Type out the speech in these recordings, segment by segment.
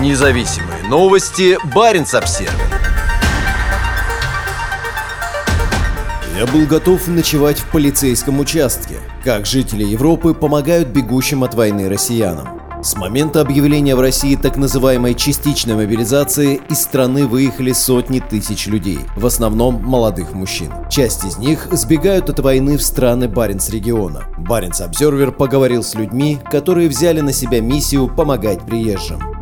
Независимые новости. Барин обсерва Я был готов ночевать в полицейском участке, как жители Европы помогают бегущим от войны россиянам. С момента объявления в России так называемой частичной мобилизации из страны выехали сотни тысяч людей, в основном молодых мужчин. Часть из них сбегают от войны в страны Баренц-региона. Баренц-обзервер поговорил с людьми, которые взяли на себя миссию помогать приезжим.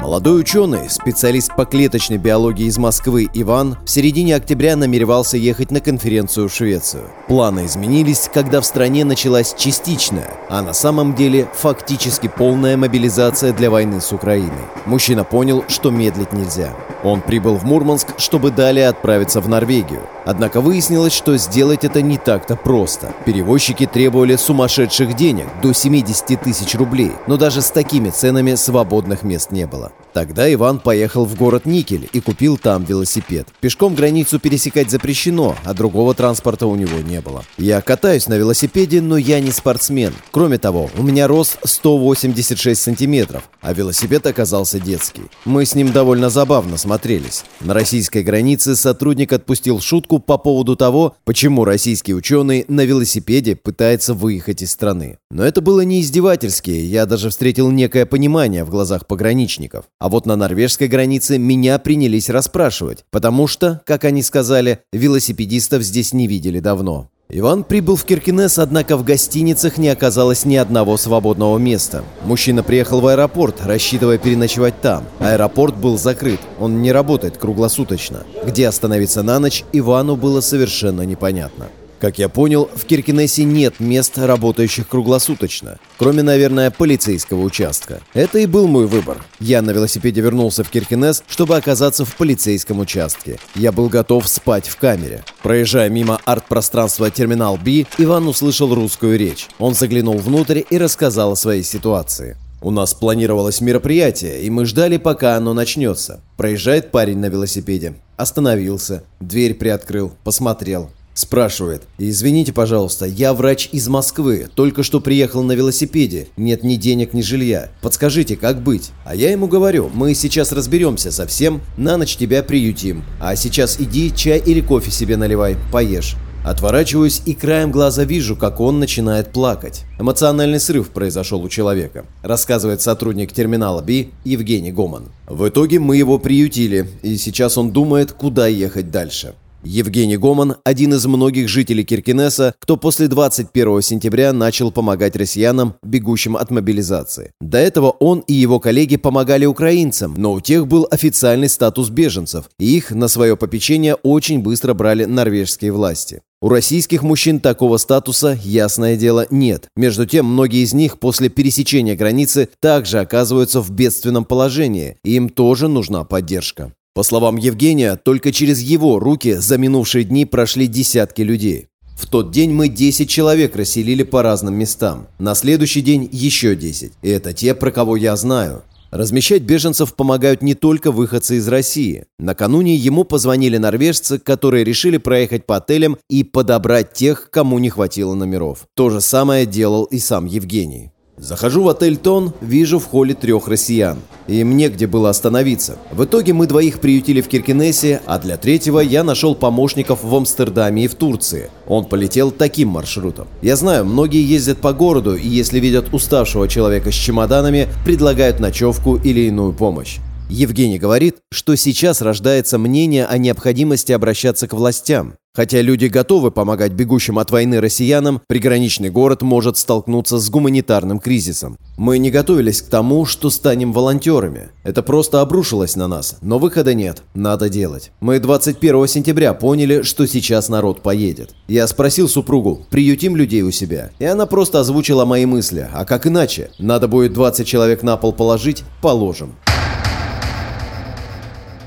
Молодой ученый, специалист по клеточной биологии из Москвы Иван, в середине октября намеревался ехать на конференцию в Швецию. Планы изменились, когда в стране началась частичная, а на самом деле фактически полная мобилизация для войны с Украиной. Мужчина понял, что медлить нельзя. Он прибыл в Мурманск, чтобы далее отправиться в Норвегию. Однако выяснилось, что сделать это не так-то просто. Перевозчики требовали сумасшедших денег, до 70 тысяч рублей, но даже с такими ценами свободных мест не было. Тогда Иван поехал в город Никель и купил там велосипед. Пешком границу пересекать запрещено, а другого транспорта у него не было. Я катаюсь на велосипеде, но я не спортсмен. Кроме того, у меня рост 186 сантиметров, а велосипед оказался детский. Мы с ним довольно забавно смотрелись. На российской границе сотрудник отпустил шутку по поводу того, почему российский ученый на велосипеде пытается выехать из страны. Но это было не издевательски, я даже встретил некое понимание в глазах пограничников. А вот на норвежской границе меня принялись расспрашивать, потому что, как они сказали, велосипедистов здесь не видели давно. Иван прибыл в Киркинес, однако в гостиницах не оказалось ни одного свободного места. Мужчина приехал в аэропорт, рассчитывая переночевать там. Аэропорт был закрыт, он не работает круглосуточно. Где остановиться на ночь, Ивану было совершенно непонятно. Как я понял, в Киркинессе нет мест, работающих круглосуточно, кроме, наверное, полицейского участка. Это и был мой выбор. Я на велосипеде вернулся в Киркинесс, чтобы оказаться в полицейском участке. Я был готов спать в камере. Проезжая мимо арт-пространства терминал B, Иван услышал русскую речь. Он заглянул внутрь и рассказал о своей ситуации. У нас планировалось мероприятие, и мы ждали, пока оно начнется. Проезжает парень на велосипеде. Остановился, дверь приоткрыл, посмотрел. Спрашивает. «Извините, пожалуйста, я врач из Москвы, только что приехал на велосипеде, нет ни денег, ни жилья. Подскажите, как быть?» А я ему говорю, мы сейчас разберемся со всем, на ночь тебя приютим. А сейчас иди чай или кофе себе наливай, поешь. Отворачиваюсь и краем глаза вижу, как он начинает плакать. Эмоциональный срыв произошел у человека, рассказывает сотрудник терминала Би Евгений Гоман. В итоге мы его приютили, и сейчас он думает, куда ехать дальше. Евгений Гоман – один из многих жителей Киркинесса, кто после 21 сентября начал помогать россиянам, бегущим от мобилизации. До этого он и его коллеги помогали украинцам, но у тех был официальный статус беженцев, и их на свое попечение очень быстро брали норвежские власти. У российских мужчин такого статуса, ясное дело, нет. Между тем, многие из них после пересечения границы также оказываются в бедственном положении, и им тоже нужна поддержка. По словам Евгения, только через его руки за минувшие дни прошли десятки людей. В тот день мы 10 человек расселили по разным местам. На следующий день еще 10. И это те, про кого я знаю. Размещать беженцев помогают не только выходцы из России. Накануне ему позвонили норвежцы, которые решили проехать по отелям и подобрать тех, кому не хватило номеров. То же самое делал и сам Евгений. Захожу в отель «Тон», вижу в холле трех россиян. Им негде было остановиться. В итоге мы двоих приютили в Киркинессе, а для третьего я нашел помощников в Амстердаме и в Турции. Он полетел таким маршрутом. Я знаю, многие ездят по городу и если видят уставшего человека с чемоданами, предлагают ночевку или иную помощь. Евгений говорит, что сейчас рождается мнение о необходимости обращаться к властям. Хотя люди готовы помогать бегущим от войны россиянам, приграничный город может столкнуться с гуманитарным кризисом. Мы не готовились к тому, что станем волонтерами. Это просто обрушилось на нас, но выхода нет, надо делать. Мы 21 сентября поняли, что сейчас народ поедет. Я спросил супругу, приютим людей у себя, и она просто озвучила мои мысли, а как иначе? Надо будет 20 человек на пол положить, положим.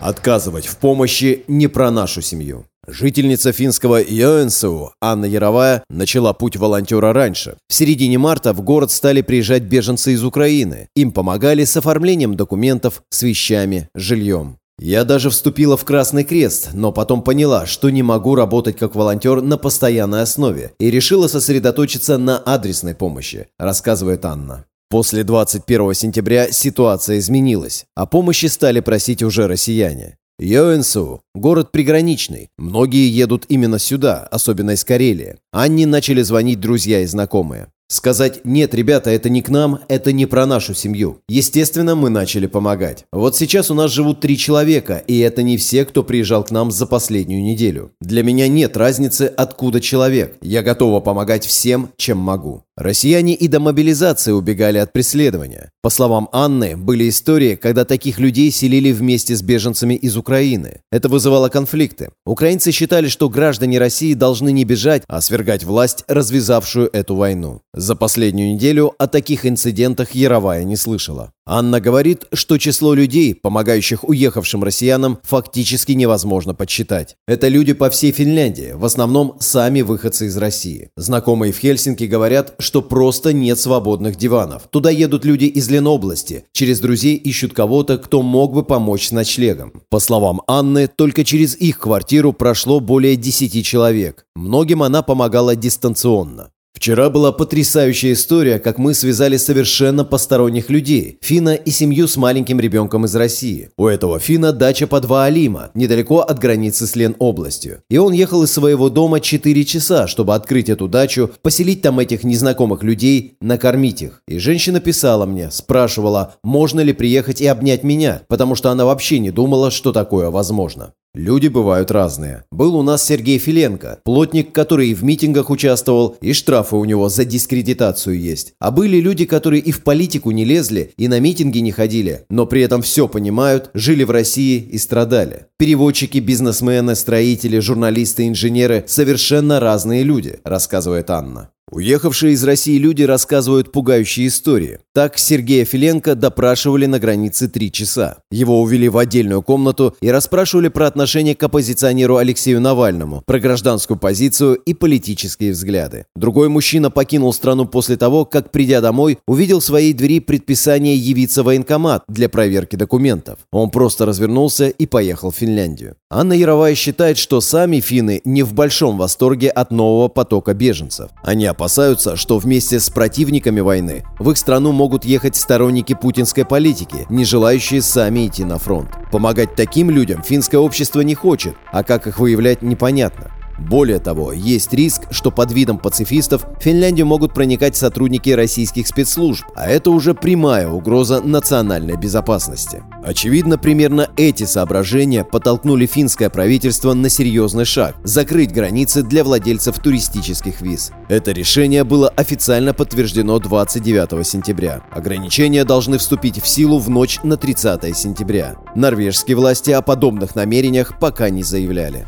Отказывать в помощи не про нашу семью. Жительница финского Йоэнсу Анна Яровая начала путь волонтера раньше. В середине марта в город стали приезжать беженцы из Украины. Им помогали с оформлением документов, с вещами, жильем. Я даже вступила в Красный Крест, но потом поняла, что не могу работать как волонтер на постоянной основе и решила сосредоточиться на адресной помощи, рассказывает Анна. После 21 сентября ситуация изменилась, а помощи стали просить уже россияне. Йоэнсу – город приграничный. Многие едут именно сюда, особенно из Карелии. Анне начали звонить друзья и знакомые. Сказать «нет, ребята, это не к нам, это не про нашу семью». Естественно, мы начали помогать. Вот сейчас у нас живут три человека, и это не все, кто приезжал к нам за последнюю неделю. Для меня нет разницы, откуда человек. Я готова помогать всем, чем могу. Россияне и до мобилизации убегали от преследования. По словам Анны, были истории, когда таких людей селили вместе с беженцами из Украины. Это вызывало конфликты. Украинцы считали, что граждане России должны не бежать, а свергать власть, развязавшую эту войну. За последнюю неделю о таких инцидентах Яровая не слышала. Анна говорит, что число людей, помогающих уехавшим россиянам, фактически невозможно подсчитать. Это люди по всей Финляндии, в основном сами выходцы из России. Знакомые в Хельсинки говорят, что просто нет свободных диванов. Туда едут люди из Ленобласти, через друзей ищут кого-то, кто мог бы помочь с ночлегом. По словам Анны, только через их квартиру прошло более 10 человек. Многим она помогала дистанционно. Вчера была потрясающая история, как мы связали совершенно посторонних людей. Фина и семью с маленьким ребенком из России. У этого Фина дача по два Алима, недалеко от границы с Лен-областью. И он ехал из своего дома 4 часа, чтобы открыть эту дачу, поселить там этих незнакомых людей, накормить их. И женщина писала мне, спрашивала, можно ли приехать и обнять меня, потому что она вообще не думала, что такое возможно. Люди бывают разные. Был у нас Сергей Филенко, плотник, который и в митингах участвовал, и штрафы у него за дискредитацию есть. А были люди, которые и в политику не лезли, и на митинги не ходили, но при этом все понимают, жили в России и страдали. Переводчики, бизнесмены, строители, журналисты, инженеры – совершенно разные люди, рассказывает Анна. Уехавшие из России люди рассказывают пугающие истории. Так Сергея Филенко допрашивали на границе три часа. Его увели в отдельную комнату и расспрашивали про отношение к оппозиционеру Алексею Навальному, про гражданскую позицию и политические взгляды. Другой мужчина покинул страну после того, как, придя домой, увидел в своей двери предписание явиться в военкомат для проверки документов. Он просто развернулся и поехал в Финляндию. Анна Яровая считает, что сами финны не в большом восторге от нового потока беженцев. Они опасаются, что вместе с противниками войны в их страну могут ехать сторонники путинской политики, не желающие сами идти на фронт. Помогать таким людям финское общество не хочет, а как их выявлять непонятно. Более того, есть риск, что под видом пацифистов в Финляндию могут проникать сотрудники российских спецслужб, а это уже прямая угроза национальной безопасности. Очевидно, примерно эти соображения подтолкнули финское правительство на серьезный шаг – закрыть границы для владельцев туристических виз. Это решение было официально подтверждено 29 сентября. Ограничения должны вступить в силу в ночь на 30 сентября. Норвежские власти о подобных намерениях пока не заявляли.